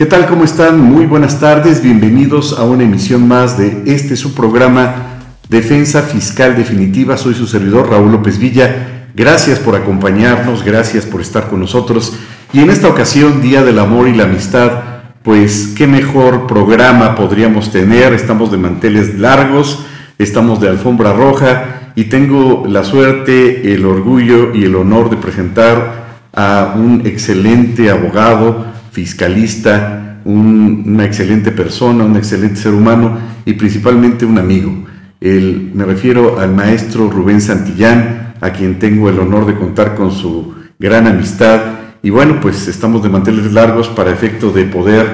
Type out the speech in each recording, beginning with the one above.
¿Qué tal? ¿Cómo están? Muy buenas tardes. Bienvenidos a una emisión más de este su programa Defensa Fiscal Definitiva. Soy su servidor Raúl López Villa. Gracias por acompañarnos, gracias por estar con nosotros. Y en esta ocasión, Día del Amor y la Amistad, pues qué mejor programa podríamos tener. Estamos de manteles largos, estamos de alfombra roja y tengo la suerte, el orgullo y el honor de presentar a un excelente abogado, fiscalista, una excelente persona, un excelente ser humano y principalmente un amigo. El, me refiero al maestro Rubén Santillán, a quien tengo el honor de contar con su gran amistad. Y bueno, pues estamos de manteles largos para efecto de poder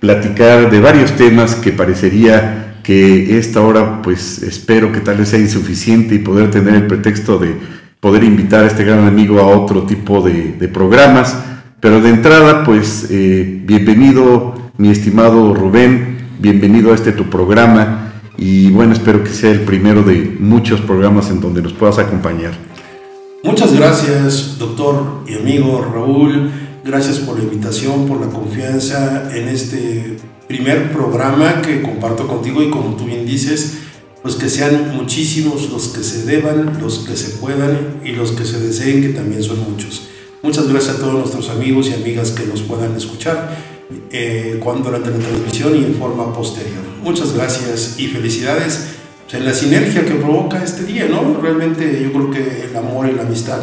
platicar de varios temas que parecería que esta hora, pues espero que tal vez sea insuficiente y poder tener el pretexto de poder invitar a este gran amigo a otro tipo de programas pero de entrada, pues eh, bienvenido mi estimado Rubén, bienvenido a este tu programa y bueno, espero que sea el primero de muchos programas en donde nos puedas acompañar. Muchas gracias, doctor y amigo Raúl. Gracias por la invitación, por la confianza en este primer programa que comparto contigo y como tú bien dices, pues que sean muchísimos los que se deban, los que se puedan y los que se deseen, que también son muchos. Muchas gracias a todos nuestros amigos y amigas que nos puedan escuchar eh, cuando durante la transmisión y en forma posterior. Muchas gracias y felicidades en la sinergia que provoca este día, ¿no? Realmente yo creo que el amor y la amistad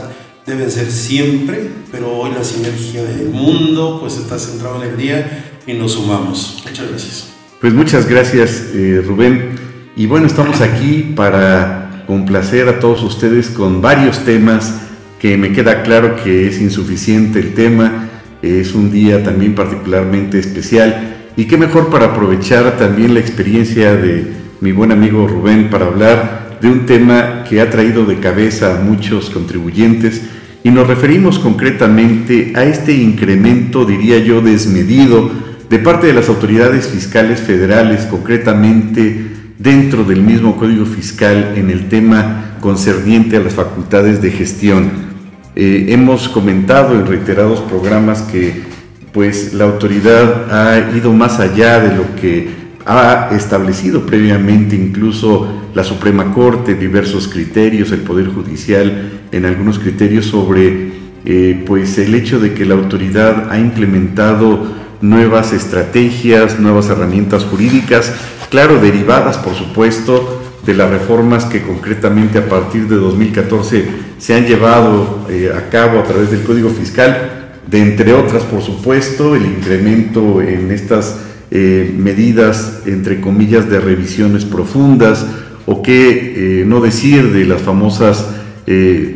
deben ser siempre, pero hoy la sinergia del mundo pues está centrado en el día y nos sumamos. Muchas gracias. Pues muchas gracias eh, Rubén. Y bueno, estamos aquí para complacer a todos ustedes con varios temas que me queda claro que es insuficiente el tema, es un día también particularmente especial y qué mejor para aprovechar también la experiencia de mi buen amigo Rubén para hablar de un tema que ha traído de cabeza a muchos contribuyentes y nos referimos concretamente a este incremento, diría yo, desmedido de parte de las autoridades fiscales federales, concretamente dentro del mismo Código Fiscal en el tema concerniente a las facultades de gestión. Eh, hemos comentado en reiterados programas que pues la autoridad ha ido más allá de lo que ha establecido previamente incluso la Suprema Corte, diversos criterios, el Poder Judicial en algunos criterios sobre eh, pues el hecho de que la autoridad ha implementado nuevas estrategias, nuevas herramientas jurídicas, claro, derivadas por supuesto de las reformas que concretamente a partir de 2014 se han llevado eh, a cabo a través del Código Fiscal, de entre otras, por supuesto, el incremento en estas eh, medidas, entre comillas, de revisiones profundas, o qué eh, no decir de las famosas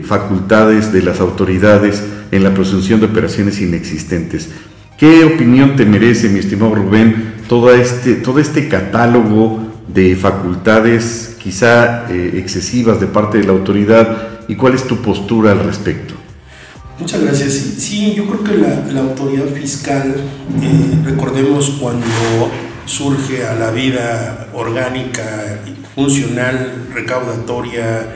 facultades de las autoridades en la presunción de operaciones inexistentes. ¿Qué opinión te merece, mi estimado Rubén, este, todo este catálogo de facultades quizá eh, excesivas de parte de la autoridad y cuál es tu postura al respecto. Muchas gracias. Sí, yo creo que la, autoridad fiscal, eh, recordemos cuando surge a la vida orgánica, funcional, recaudatoria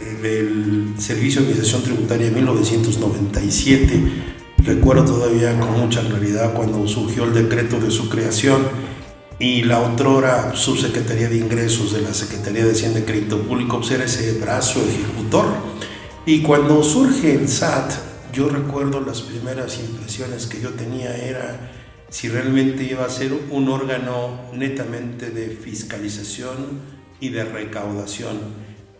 eh, del Servicio de Administración Tributaria en 1997, recuerdo todavía con mucha claridad cuando surgió el decreto de su creación y la otrora subsecretaría de ingresos de la Secretaría de Hacienda y Crédito Público pues era ese brazo ejecutor. Y cuando surge el SAT, yo recuerdo las primeras impresiones que yo tenía era si realmente iba a ser un órgano netamente de fiscalización y de recaudación.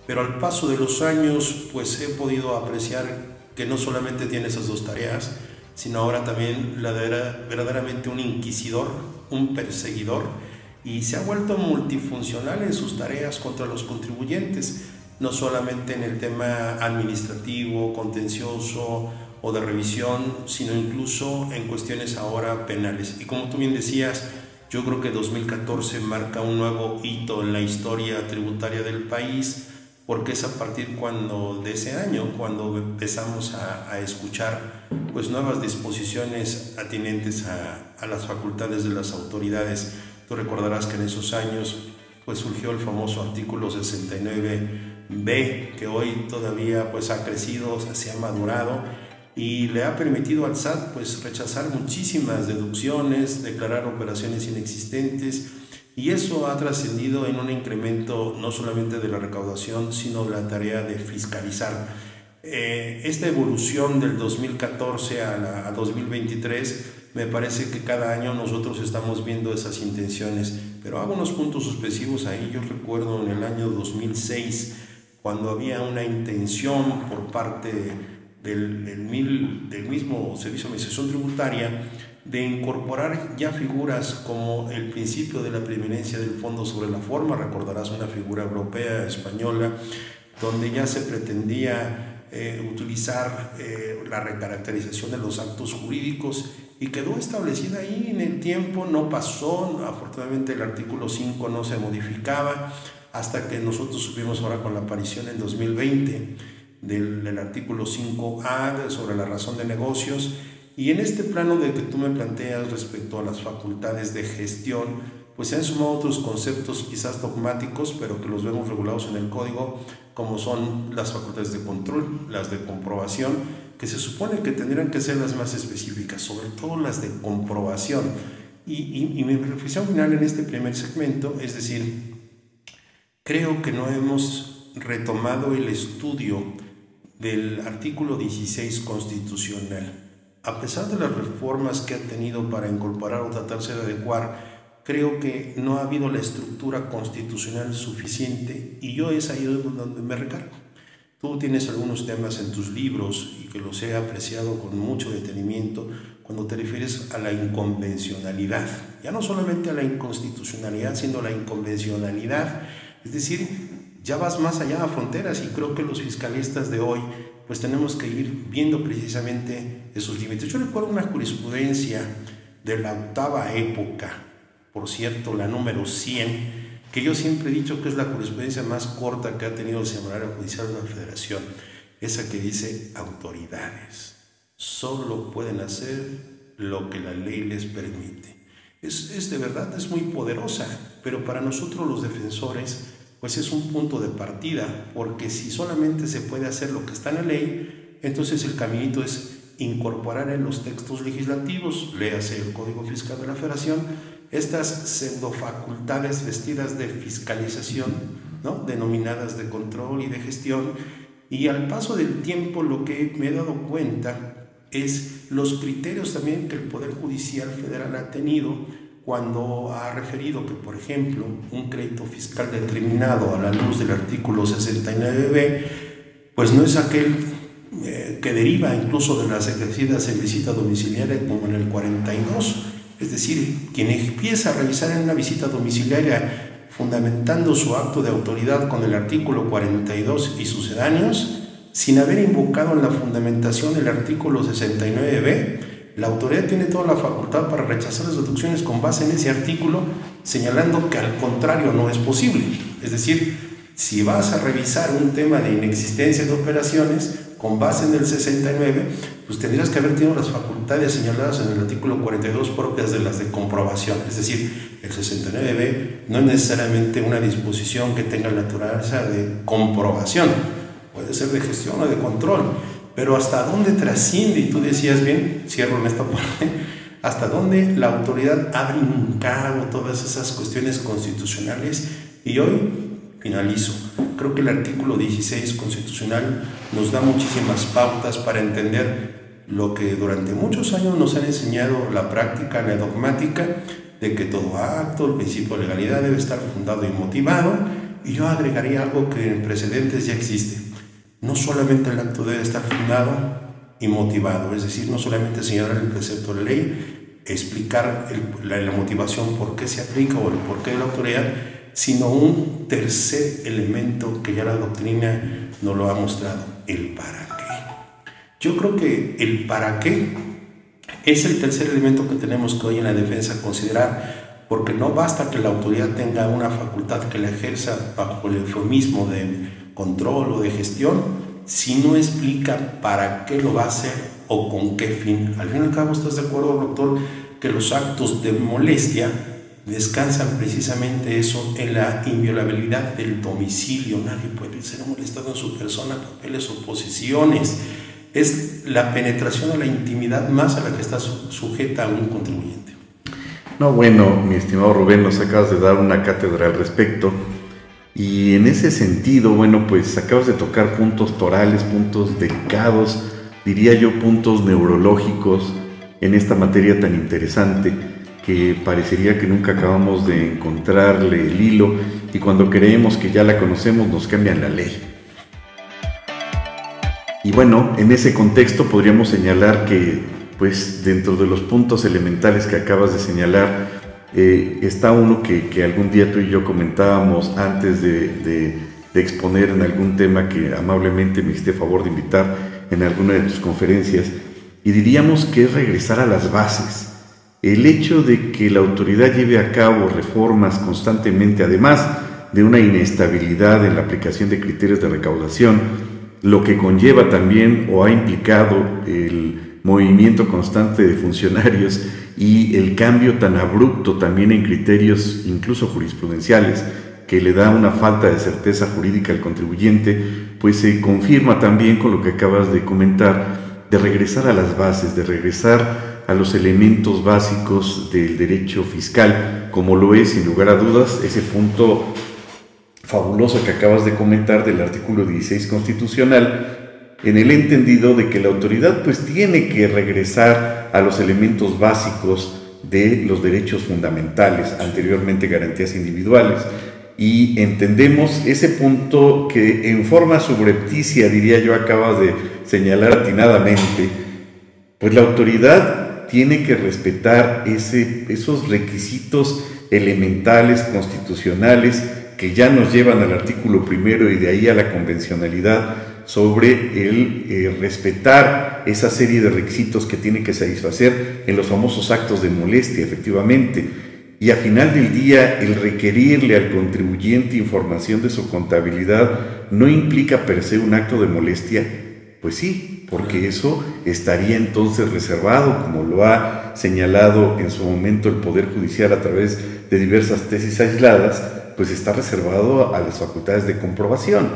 Pero al paso de los años, pues he podido apreciar que no solamente tiene esas dos tareas, sino ahora también la verdaderamente un inquisidor, un perseguidor, y se ha vuelto multifuncional en sus tareas contra los contribuyentes, no solamente en el tema administrativo, contencioso o de revisión, sino incluso en cuestiones ahora penales. Y como tú bien decías, yo creo que 2014 marca un nuevo hito en la historia tributaria del país, porque es a partir cuando, de ese año cuando empezamos a, escuchar pues, nuevas disposiciones atinentes a, las facultades de las autoridades. Tú recordarás que en esos años pues, surgió el famoso artículo 69b, que hoy todavía pues, ha crecido, se ha madurado y le ha permitido al SAT pues rechazar muchísimas deducciones, declarar operaciones inexistentes y eso ha trascendido en un incremento no solamente de la recaudación, sino de la tarea de fiscalizar. Eh, esta evolución del 2014 a, a 2023 me parece que cada año nosotros estamos viendo esas intenciones, pero hago unos puntos suspensivos ahí. Yo recuerdo en el año 2006, cuando había una intención por parte del, del, del mismo Servicio de Administración Tributaria de incorporar ya figuras como el principio de la preeminencia del fondo sobre la forma, recordarás una figura europea, española, donde ya se pretendía eh, utilizar eh, la recaracterización de los actos jurídicos y quedó establecida ahí en el tiempo, no pasó, afortunadamente el artículo 5 no se modificaba hasta que nosotros supimos ahora con la aparición en 2020 del, del artículo 5A sobre la razón de negocios y en este plano de que tú me planteas respecto a las facultades de gestión, pues se han sumado otros conceptos quizás dogmáticos, pero que los vemos regulados en el código, como son las facultades de control, las de comprobación, que se supone que tendrían que ser las más específicas, sobre todo las de comprobación. Y, y, mi reflexión final en este primer segmento es decir, creo que no hemos retomado el estudio del artículo 16 constitucional. A pesar de las reformas que ha tenido para incorporar o tratarse de adecuar, creo que no ha habido la estructura constitucional suficiente y yo es ahí donde me recargo. Tú tienes algunos temas en tus libros y que los he apreciado con mucho detenimiento cuando te refieres a la inconvencionalidad, ya no solamente a la inconstitucionalidad, sino a la inconvencionalidad. Es decir, ya vas más allá a fronteras y creo que los fiscalistas de hoy pues tenemos que ir viendo precisamente esos límites. Yo recuerdo una jurisprudencia de la octava época, por cierto, la número 100, que yo siempre he dicho que es la jurisprudencia más corta que ha tenido el Semanario Judicial de la Federación, esa que dice autoridades solo pueden hacer lo que la ley les permite. Es, es, de verdad, es muy poderosa, pero para nosotros los defensores, pues es un punto de partida, porque si solamente se puede hacer lo que está en la ley, entonces el caminito es incorporar en los textos legislativos, léase el Código Fiscal de la Federación, estas pseudofacultades vestidas de fiscalización, ¿no? denominadas de control y de gestión, y al paso del tiempo lo que me he dado cuenta es los criterios también que el Poder Judicial Federal ha tenido cuando ha referido que, por ejemplo, un crédito fiscal determinado a la luz del artículo 69b, pues no es aquel eh, que deriva incluso de las ejercidas en visita domiciliaria como en el 42, es decir, quien empieza a revisar en una visita domiciliaria fundamentando su acto de autoridad con el artículo 42 y sucedáneos, sin haber invocado en la fundamentación el artículo 69b, la autoridad tiene toda la facultad para rechazar las deducciones con base en ese artículo, señalando que al contrario no es posible. Es decir, si vas a revisar un tema de inexistencia de operaciones con base en el 69, pues tendrías que haber tenido las facultades señaladas en el artículo 42 propias de las de comprobación. Es decir, el 69b no es necesariamente una disposición que tenga naturaleza de comprobación, puede ser de gestión o de control, pero hasta dónde trasciende, y tú decías bien, cierro en esta parte, hasta dónde la autoridad ha brincado todas esas cuestiones constitucionales y hoy finalizo. Creo que el artículo 16 constitucional nos da muchísimas pautas para entender lo que durante muchos años nos han enseñado la práctica, la dogmática, de que todo acto, el principio de legalidad debe estar fundado y motivado, y yo agregaría algo que en precedentes ya existe. No solamente el acto debe estar fundado y motivado, es decir, no solamente señalar el precepto de ley, explicar la, la motivación por qué se aplica o el por qué de la autoridad, sino un tercer elemento que ya la doctrina nos lo ha mostrado, el para qué. Yo creo que el para qué es el tercer elemento que tenemos que hoy en la defensa considerar, porque no basta que la autoridad tenga una facultad que la ejerza bajo el eufemismo de control o de gestión, si no explica para qué lo va a hacer o con qué fin. Al fin y al cabo, ¿estás de acuerdo, doctor, que los actos de molestia descansan precisamente eso en la inviolabilidad del domicilio. Nadie puede ser molestado en su persona, papeles o posiciones. es la penetración a la intimidad más a la que está sujeta a un contribuyente. No, bueno, mi estimado Rubén, nos acabas de dar una cátedra al respecto. Y en ese sentido, bueno, pues acabas de tocar puntos torales, puntos delicados, diría yo puntos neurológicos en esta materia tan interesante que parecería que nunca acabamos de encontrarle el hilo y cuando creemos que ya la conocemos nos cambian la ley. Y bueno, en ese contexto podríamos señalar que, pues dentro de los puntos elementales que acabas de señalar, eh, está uno que, algún día tú y yo comentábamos antes de, exponer en algún tema que amablemente me hiciste favor de invitar en alguna de tus conferencias, y diríamos que es regresar a las bases. El hecho de que la autoridad lleve a cabo reformas constantemente, además de una inestabilidad en la aplicación de criterios de recaudación, lo que conlleva también o ha implicado el movimiento constante de funcionarios y el cambio tan abrupto también en criterios incluso jurisprudenciales que le da una falta de certeza jurídica al contribuyente, pues se confirma también con lo que acabas de comentar, de regresar a las bases, de regresar a los elementos básicos del derecho fiscal, como lo es sin lugar a dudas ese punto fabuloso que acabas de comentar del artículo 16 constitucional, en el entendido de que la autoridad pues tiene que regresar a los elementos básicos de los derechos fundamentales, anteriormente garantías individuales, y entendemos ese punto que en forma subrepticia, diría yo, acabas de señalar atinadamente, pues la autoridad tiene que respetar ese, esos requisitos elementales constitucionales que ya nos llevan al artículo primero y de ahí a la convencionalidad sobre el eh, respetar esa serie de requisitos que tiene que satisfacer en los famosos actos de molestia, efectivamente. Y a final del día, el requerirle al contribuyente información de su contabilidad no implica per se un acto de molestia. Pues sí, porque eso estaría entonces reservado, como lo ha señalado en su momento el Poder Judicial a través de diversas tesis aisladas, pues está reservado a las facultades de comprobación.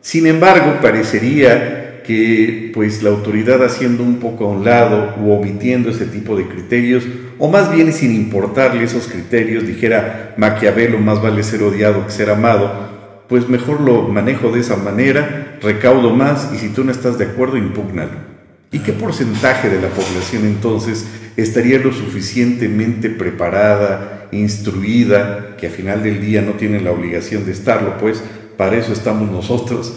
Sin embargo, parecería que pues la autoridad haciendo un poco a un lado u omitiendo ese tipo de criterios, o más bien sin importarle esos criterios, dijera Maquiavelo, más vale ser odiado que ser amado, pues mejor lo manejo de esa manera, recaudo más y si tú no estás de acuerdo, impúgnalo. ¿Y qué porcentaje de la población entonces estaría lo suficientemente preparada, instruida, que a final del día no tiene la obligación de estarlo, pues, para eso estamos nosotros,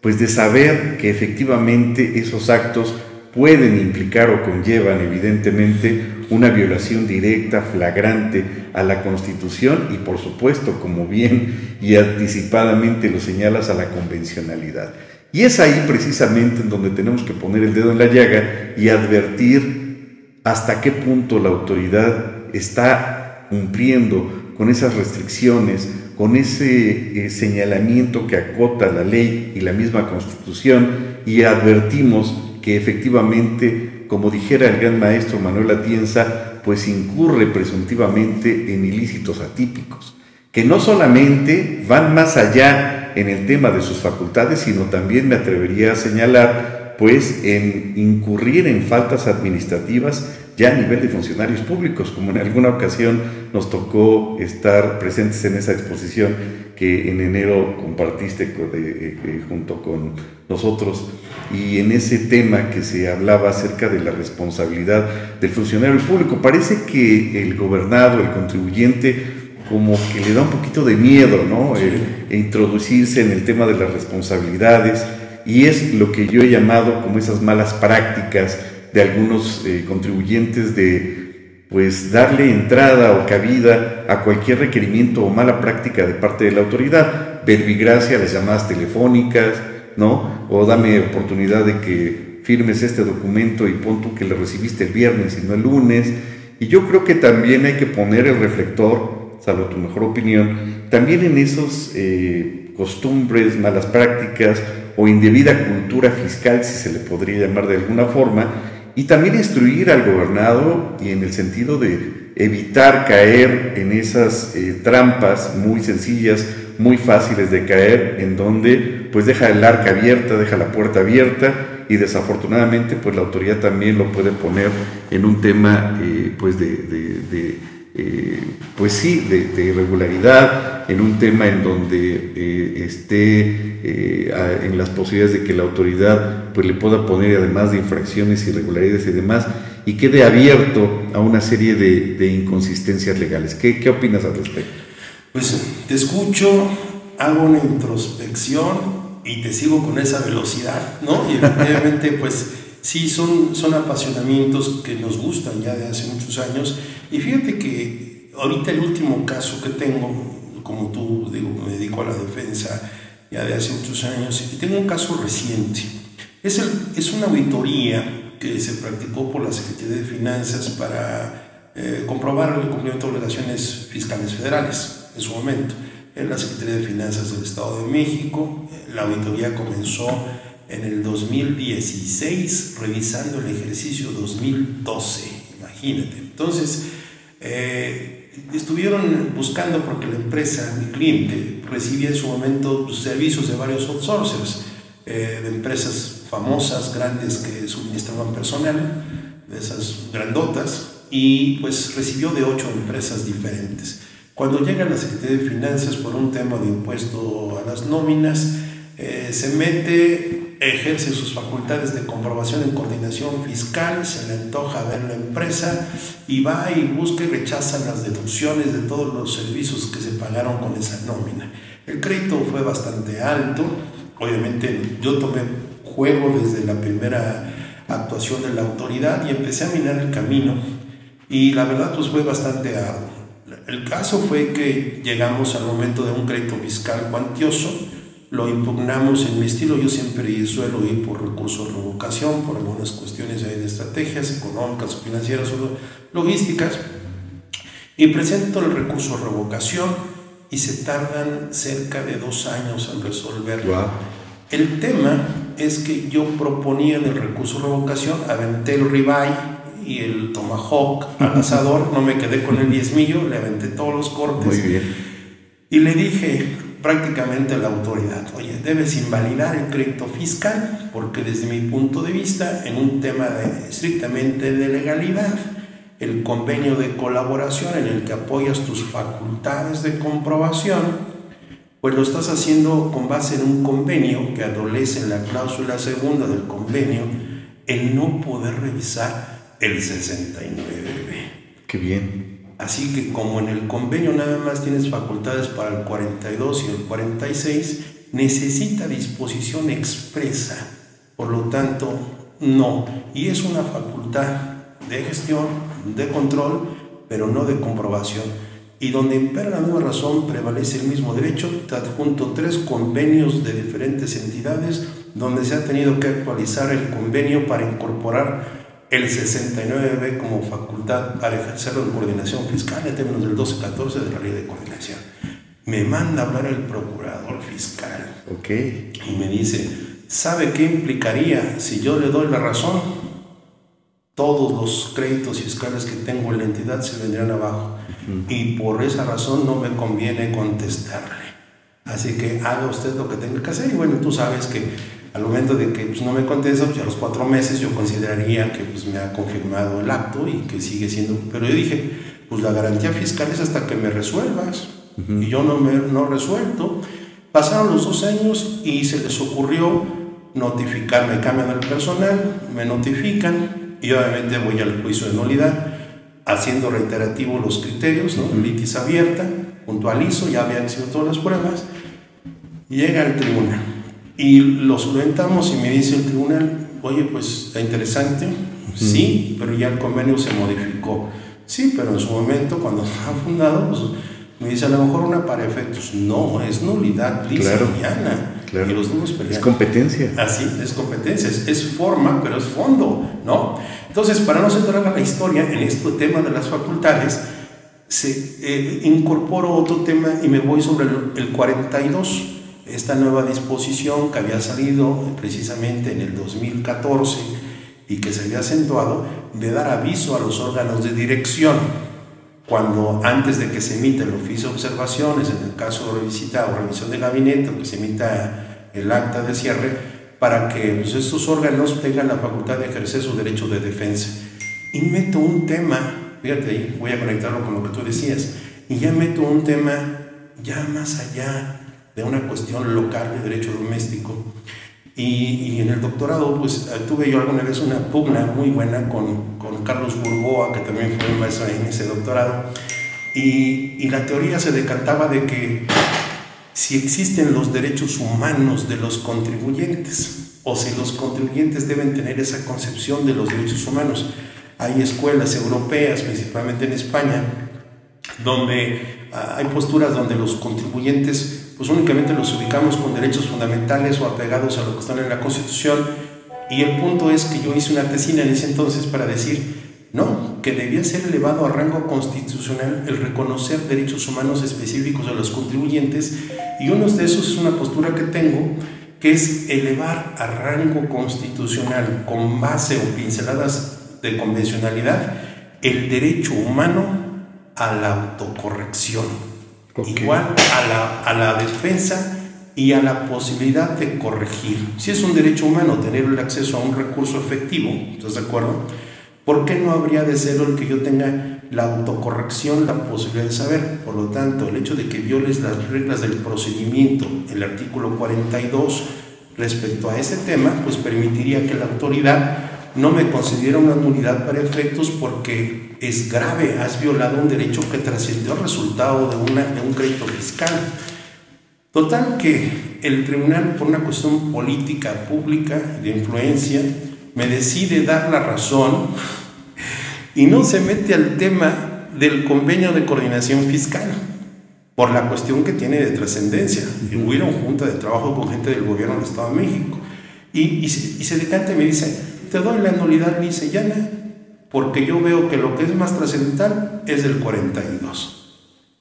pues de saber que efectivamente esos actos pueden implicar o conllevan evidentemente una violación directa, flagrante a la Constitución y por supuesto, como bien y anticipadamente lo señalas, a la convencionalidad. Y es ahí precisamente en donde tenemos que poner el dedo en la llaga y advertir hasta qué punto la autoridad está cumpliendo con esas restricciones, con ese eh, señalamiento que acota la ley y la misma constitución y advertimos que efectivamente, como dijera el gran maestro Manuel Atienza, pues incurre presuntivamente en ilícitos atípicos, que no solamente van más allá en el tema de sus facultades, sino también me atrevería a señalar, pues en incurrir en faltas administrativas ya a nivel de funcionarios públicos, como en alguna ocasión nos tocó estar presentes en esa exposición que en enero compartiste eh, eh, junto con nosotros y en ese tema que se hablaba acerca de la responsabilidad del funcionario público. Parece que el gobernado, el contribuyente, como que le da un poquito de miedo, ¿no? E introducirse en el tema de las responsabilidades y es lo que yo he llamado como esas malas prácticas de algunos eh, contribuyentes de pues darle entrada o cabida a cualquier requerimiento o mala práctica de parte de la autoridad, verbigracia, las llamadas telefónicas, ¿no? O dame oportunidad de que firmes este documento y pon tú que lo recibiste el viernes y no el lunes. Y yo creo que también hay que poner el reflector, salvo tu mejor opinión, también en esos eh, costumbres, malas prácticas o indebida cultura fiscal, si se le podría llamar de alguna forma, y también instruir al gobernado y en el sentido de evitar caer en esas eh, trampas muy sencillas, muy fáciles de caer, en donde pues deja el arca abierta, deja la puerta abierta y desafortunadamente pues la autoridad también lo puede poner en un tema eh, pues de, eh, pues sí, de, irregularidad, en un tema en donde eh, esté en las posibilidades de que la autoridad pues le pueda poner además de infracciones, irregularidades y demás, y quede abierto a una serie de, inconsistencias legales. ¿Qué, ¿Qué opinas al respecto? Pues te escucho, hago una introspección y te sigo con esa velocidad, ¿no? Y efectivamente, pues sí, son, son apasionamientos que nos gustan ya de hace muchos años. Y fíjate que ahorita el último caso que tengo, como tú digo, me dedico a la defensa ya de hace muchos años, y tengo un caso reciente. Es, el, es una auditoría que se practicó por la Secretaría de Finanzas para eh, comprobar el cumplimiento de obligaciones fiscales federales en su momento en la Secretaría de Finanzas del Estado de México. La auditoría comenzó en el 2016, revisando el ejercicio 2012, imagínate. Entonces, eh, estuvieron buscando porque la empresa, mi cliente, recibía en su momento servicios de varios outsourcers, eh, de empresas famosas, grandes que suministraban personal, de esas grandotas, y pues recibió de ocho empresas diferentes. Cuando llega la Secretaría de Finanzas por un tema de impuesto a las nóminas, eh, se mete, ejerce sus facultades de comprobación en coordinación fiscal, se le antoja ver la empresa y va y busca y rechaza las deducciones de todos los servicios que se pagaron con esa nómina. El crédito fue bastante alto, obviamente yo tomé juego desde la primera actuación de la autoridad y empecé a minar el camino y la verdad pues fue bastante arduo. El caso fue que llegamos al momento de un crédito fiscal cuantioso, lo impugnamos en mi estilo, yo siempre suelo ir por recursos de revocación, por algunas cuestiones de estrategias económicas, financieras o logísticas, y presento el recurso de revocación y se tardan cerca de dos años en resolverlo. El tema es que yo proponía en el recurso de revocación, aventé el ribeye, y el tomahawk al asador, no me quedé con el diezmillo, le aventé todos los cortes. Muy bien. Y le dije prácticamente la autoridad, oye, debes invalidar el crédito fiscal, porque desde mi punto de vista, en un tema de, estrictamente de legalidad, el convenio de colaboración en el que apoyas tus facultades de comprobación, pues lo estás haciendo con base en un convenio que adolece en la cláusula segunda del convenio el no poder revisar el 69B. Qué bien. Así que como en el convenio nada más tienes facultades para el 42 y el 46, necesita disposición expresa. Por lo tanto, no. Y es una facultad de gestión, de control, pero no de comprobación. Y donde impera la nueva razón prevalece el mismo derecho, te adjunto tres convenios de diferentes entidades donde se ha tenido que actualizar el convenio para incorporar el 69B como facultad para ejercer la coordinación fiscal en términos del 1214 de la ley de coordinación. Me manda a hablar el procurador fiscal. Ok. Y me dice, ¿sabe qué implicaría si yo le doy la razón? Todos los créditos fiscales que tengo en la entidad se vendrían abajo. Y por esa razón no me conviene contestarle. Así que haga usted lo que tenga que hacer. Y bueno, tú sabes que al momento de que pues, no me contesta, pues a los cuatro meses yo consideraría que pues, me ha confirmado el acto y que sigue siendo... Pero yo dije, pues la garantía fiscal es hasta que me resuelvas. Y yo no me no resuelto. Pasaron los dos años y se les ocurrió notificarme, cambian el personal, me notifican y obviamente voy al juicio de nulidad, haciendo reiterativo los criterios, ¿no? litis abierta, puntualizo, ya habían sido todas las pruebas, llega al tribunal y lo solventamos y me dice el tribunal, oye, pues está interesante, sí, pero ya el convenio se modificó. Sí, pero en su momento, cuando ha fundado, pues, me dice a lo mejor una para efectos. No, es nulidad claro, Claro. Y los Es competencia. Así, es competencia, es, forma, pero es fondo, ¿no? Entonces, para no centrar la historia en este tema de las facultades, se eh, otro tema y me voy sobre el, el 42 esta nueva disposición que había salido precisamente en el 2014 y que se había acentuado de dar aviso a los órganos de dirección cuando antes de que se emita el oficio de observaciones, en el caso de revisita o revisión de gabinete o que se emita el acta de cierre, para que pues, estos órganos tengan la facultad de ejercer su derecho de defensa. Y meto un tema, fíjate ahí, voy a conectarlo con lo que tú decías, y ya meto un tema ya más allá de una cuestión local de derecho doméstico. Y, en el doctorado, pues tuve yo alguna vez una pugna muy buena con, con Carlos Burgoa, que también fue maestro en ese doctorado, y, y la teoría se decantaba de que si existen los derechos humanos de los contribuyentes o si los contribuyentes deben tener esa concepción de los derechos humanos. Hay escuelas europeas, principalmente en España, donde ah, hay posturas donde los contribuyentes pues únicamente los ubicamos con derechos fundamentales o apegados a lo que están en la Constitución. Y el punto es que yo hice una tesina en ese entonces para decir no, que debía ser elevado a rango constitucional el reconocer derechos humanos específicos a los contribuyentes. Y uno de esos es una postura que tengo que es elevar a rango constitucional con base o pinceladas de convencionalidad el derecho humano a la autocorrección, igual a la, a la defensa y a la posibilidad de corregir. Si es un derecho humano tener el acceso a un recurso efectivo, ¿estás de acuerdo? ¿Por qué no habría de ser el que yo tenga la autocorrección, la posibilidad de saber? Por lo tanto, el hecho de que violes las reglas del procedimiento, el artículo 42, respecto a ese tema, pues permitiría que la autoridad no me considera una nulidad para efectos porque es grave, has violado un derecho que trascendió el resultado de, una, de un crédito fiscal. Total que el tribunal, por una cuestión política, pública, de influencia, me decide dar la razón y no se mete al tema del convenio de coordinación fiscal por la cuestión que tiene de trascendencia. Una junta de trabajo con gente del gobierno del Estado de México y, y, se, y se decanta y me dice, te doy la nulidad dice llana porque yo veo que lo que es más trascendental es el 42.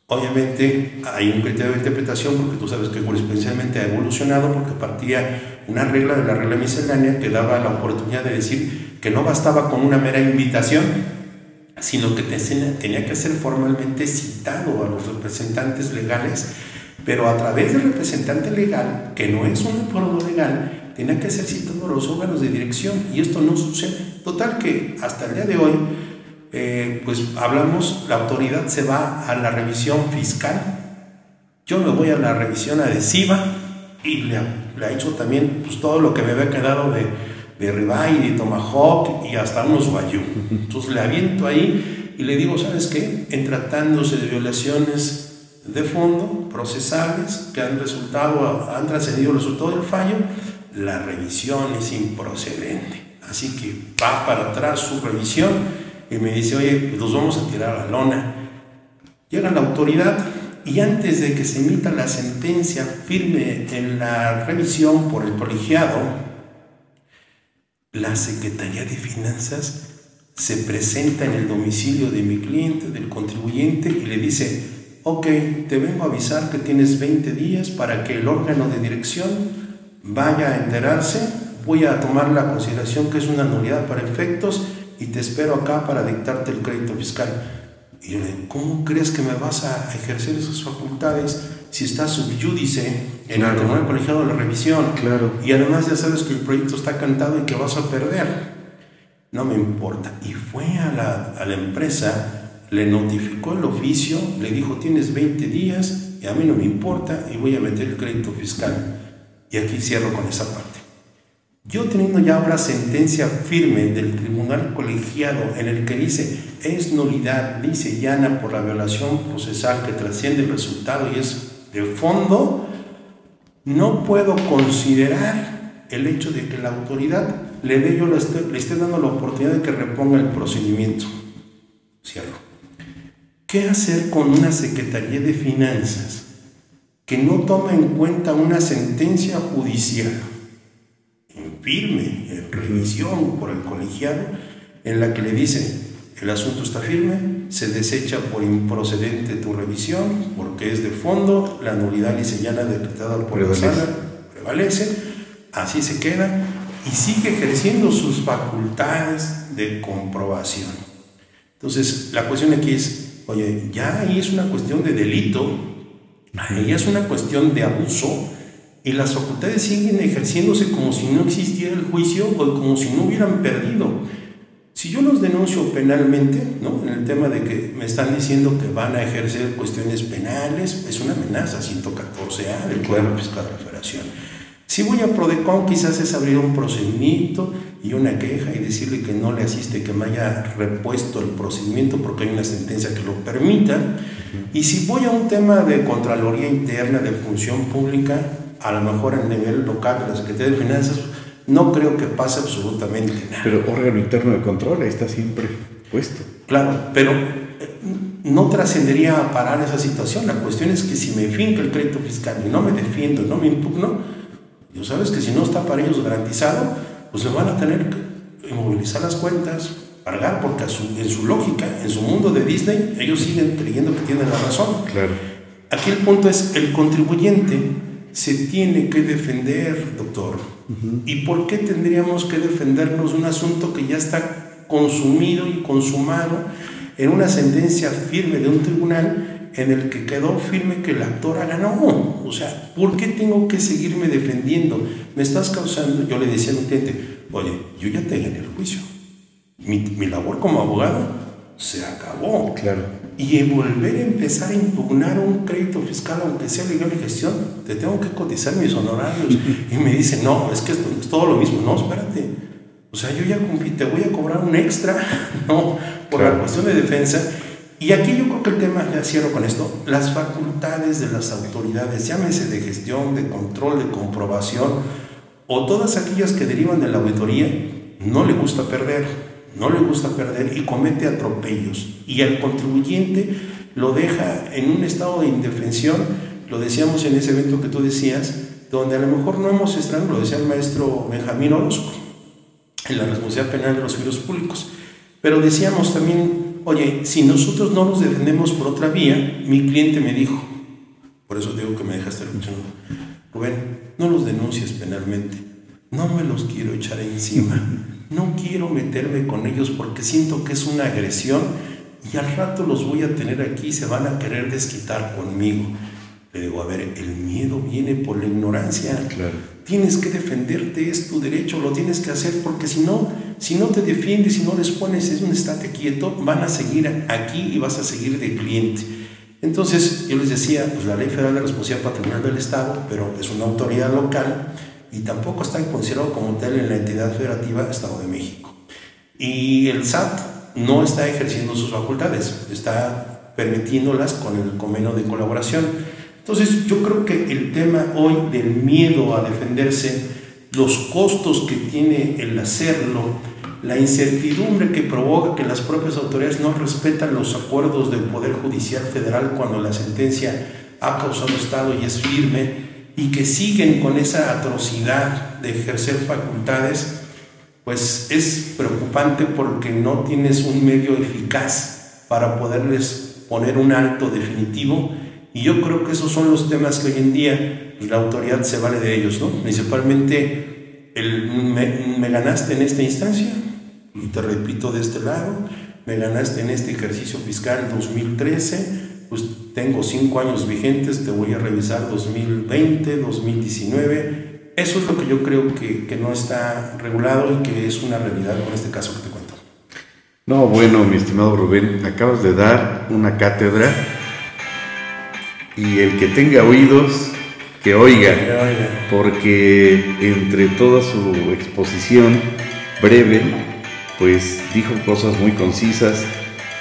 Obviamente hay un criterio de interpretación porque tú sabes que jurisprudencialmente ha evolucionado porque partía una regla de la regla miscelánea que daba la oportunidad de decir que no bastaba con una mera invitación, sino que tenía que ser formalmente citado a los representantes legales, pero a través del representante legal, que no es un acuerdo legal, tenía que ser citado a los órganos de dirección y esto no sucede. Total que hasta el día de hoy eh, pues hablamos, la autoridad se va a la revisión fiscal, yo me voy a la revisión adhesiva y le, he hecho también pues, todo lo que me había quedado de, de ribeye, de tomahawk y hasta unos guayú. Entonces le aviento ahí y le digo, ¿sabes qué? En tratándose de violaciones de fondo, procesables, que han resultado, han trascendido el resultado del fallo, la revisión es improcedente. Así que va para atrás su revisión y me dice, oye, pues los vamos a tirar a la lona. Llega la autoridad y antes de que se emita la sentencia firme en la revisión por el colegiado, la Secretaría de Finanzas se presenta en el domicilio de mi cliente, del contribuyente, y le dice, ok, te vengo a avisar que tienes 20 días para que el órgano de dirección vaya a enterarse, voy a tomar la consideración que es una nulidad para efectos y te espero acá para dictarte el crédito fiscal. Y yo le digo, ¿cómo crees que me vas a ejercer esas facultades si estás subyúdice en el Tribunal Colegiado de la Revisión? Claro. Y además ya sabes que el proyecto está cantado y que vas a perder. No me importa. Y fue a la, a la empresa, le notificó el oficio, le dijo, tienes 20 días y a mí no me importa y voy a meter el crédito fiscal. Y aquí cierro con esa parte. Yo teniendo ya una sentencia firme del tribunal colegiado en el que dice es nulidad, dice llana por la violación procesal que trasciende el resultado y es de fondo, no puedo considerar el hecho de que la autoridad le dé yo le esté, dando la oportunidad de que reponga el procedimiento. Cierro. ¿Qué hacer con una Secretaría de Finanzas que no toma en cuenta una sentencia judicial? firme, en revisión por el colegiado, en la que le dice, el asunto está firme, se desecha por improcedente tu revisión, porque es de fondo, la nulidad señala decretada por la sala prevalece, así se queda y sigue ejerciendo sus facultades de comprobación. Entonces, la cuestión aquí es, oye, ya ahí es una cuestión de delito, ahí es una cuestión de abuso, y las facultades siguen ejerciéndose como si no existiera el juicio o como si no hubieran perdido. Si yo los denuncio penalmente, ¿no? en el tema de que me están diciendo que van a ejercer cuestiones penales, es una amenaza 114A del Código Fiscal de Federación. Si voy a Prodecon, quizás es abrir un procedimiento y una queja y decirle que no le asiste, que me haya repuesto el procedimiento porque hay una sentencia que lo permita. Y si voy a un tema de Contraloría Interna, de función pública, a lo mejor a nivel local de la Secretaría de Finanzas, no creo que pase absolutamente nada. Pero órgano interno de control está siempre puesto. Claro, pero eh, no trascendería a parar esa situación. La cuestión es que si me finca el crédito fiscal y no me defiendo, no me impugno, yo sabes que si no está para ellos garantizado, pues se van a tener que inmovilizar las cuentas, pagar, porque en su lógica, en su mundo de Disney, ellos siguen creyendo que tienen la razón. Claro. Aquí el punto es, el contribuyente se tiene que defender, doctor. ¿Y por qué tendríamos que defendernos de un asunto que ya está consumido y consumado en una sentencia firme de un tribunal en el que quedó firme que la actora ganó? O sea, ¿por qué tengo que seguirme defendiendo? Me estás causando, yo le decía a mi cliente, oye, yo ya te gané el juicio. Mi, mi labor como abogado se acabó. Claro y volver a empezar a impugnar un crédito fiscal, aunque sea legal de gestión, te tengo que cotizar mis honorarios. Y me dice, no, es que es, todo lo mismo. No, espérate. O sea, yo ya cumplí, te voy a cobrar un extra, ¿no? Por la cuestión de defensa. Y aquí yo creo que el tema, ya cierro con esto, las facultades de las autoridades, llámese de gestión, de control, de comprobación, o todas aquellas que derivan de la auditoría, no le gusta perder no le gusta perder y comete atropellos. Y al contribuyente lo deja en un estado de indefensión, lo decíamos en ese evento que tú decías, donde a lo mejor no hemos estado, lo decía el maestro Benjamín Orozco, en la responsabilidad penal de los servicios públicos. Pero decíamos también, oye, si nosotros no nos defendemos por otra vía, mi cliente me dijo, por eso digo que me dejaste escuchando, Rubén, no los denuncies penalmente, no me los quiero echar encima. No quiero meterme con ellos porque siento que es una agresión y al rato los voy a tener aquí y se van a querer desquitar conmigo. Le digo, a ver, el miedo viene por la ignorancia. Claro. Tienes que defenderte, es tu derecho, lo tienes que hacer porque si no, si no te defiendes, si no les pones es un estate quieto, van a seguir aquí y vas a seguir de cliente. Entonces, yo les decía, pues la Ley Federal de Responsabilidad Patrimonial del Estado, pero es una autoridad local, y tampoco está considerado como tal en la entidad federativa Estado de México. Y el SAT no está ejerciendo sus facultades, está permitiéndolas con el convenio de colaboración. Entonces yo creo que el tema hoy del miedo a defenderse, los costos que tiene el hacerlo, la incertidumbre que provoca que las propias autoridades no respetan los acuerdos del Poder Judicial Federal cuando la sentencia ha causado estado y es firme, y que siguen con esa atrocidad de ejercer facultades, pues es preocupante porque no tienes un medio eficaz para poderles poner un alto definitivo. Y yo creo que esos son los temas que hoy en día pues, la autoridad se vale de ellos, ¿no? Principalmente el, me, me ganaste en esta instancia, y te repito de este lado, me ganaste en este ejercicio fiscal 2013, pues tengo cinco años vigentes, te voy a revisar 2020, 2019. Eso es lo que yo creo que, que no está regulado y que es una realidad con este caso que te cuento. No, bueno, mi estimado Rubén, acabas de dar una cátedra y el que tenga oídos, que oiga, porque entre toda su exposición breve, pues dijo cosas muy concisas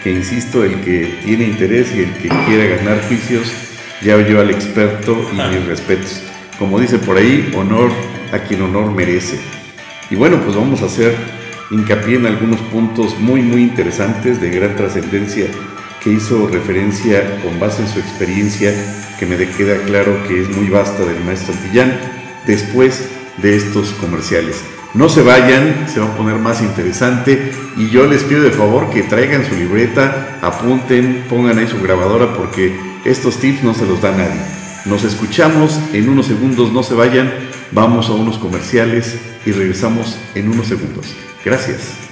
que insisto, el que tiene interés y el que quiera ganar juicios, ya oyó al experto y mis respetos. Como dice por ahí, honor a quien honor merece. Y bueno, pues vamos a hacer hincapié en algunos puntos muy, muy interesantes de gran trascendencia que hizo referencia con base en su experiencia, que me queda claro que es muy vasta del maestro Antillán, después de estos comerciales. No se vayan, se va a poner más interesante y yo les pido de favor que traigan su libreta, apunten, pongan ahí su grabadora porque estos tips no se los da nadie. Nos escuchamos en unos segundos, no se vayan, vamos a unos comerciales y regresamos en unos segundos. Gracias.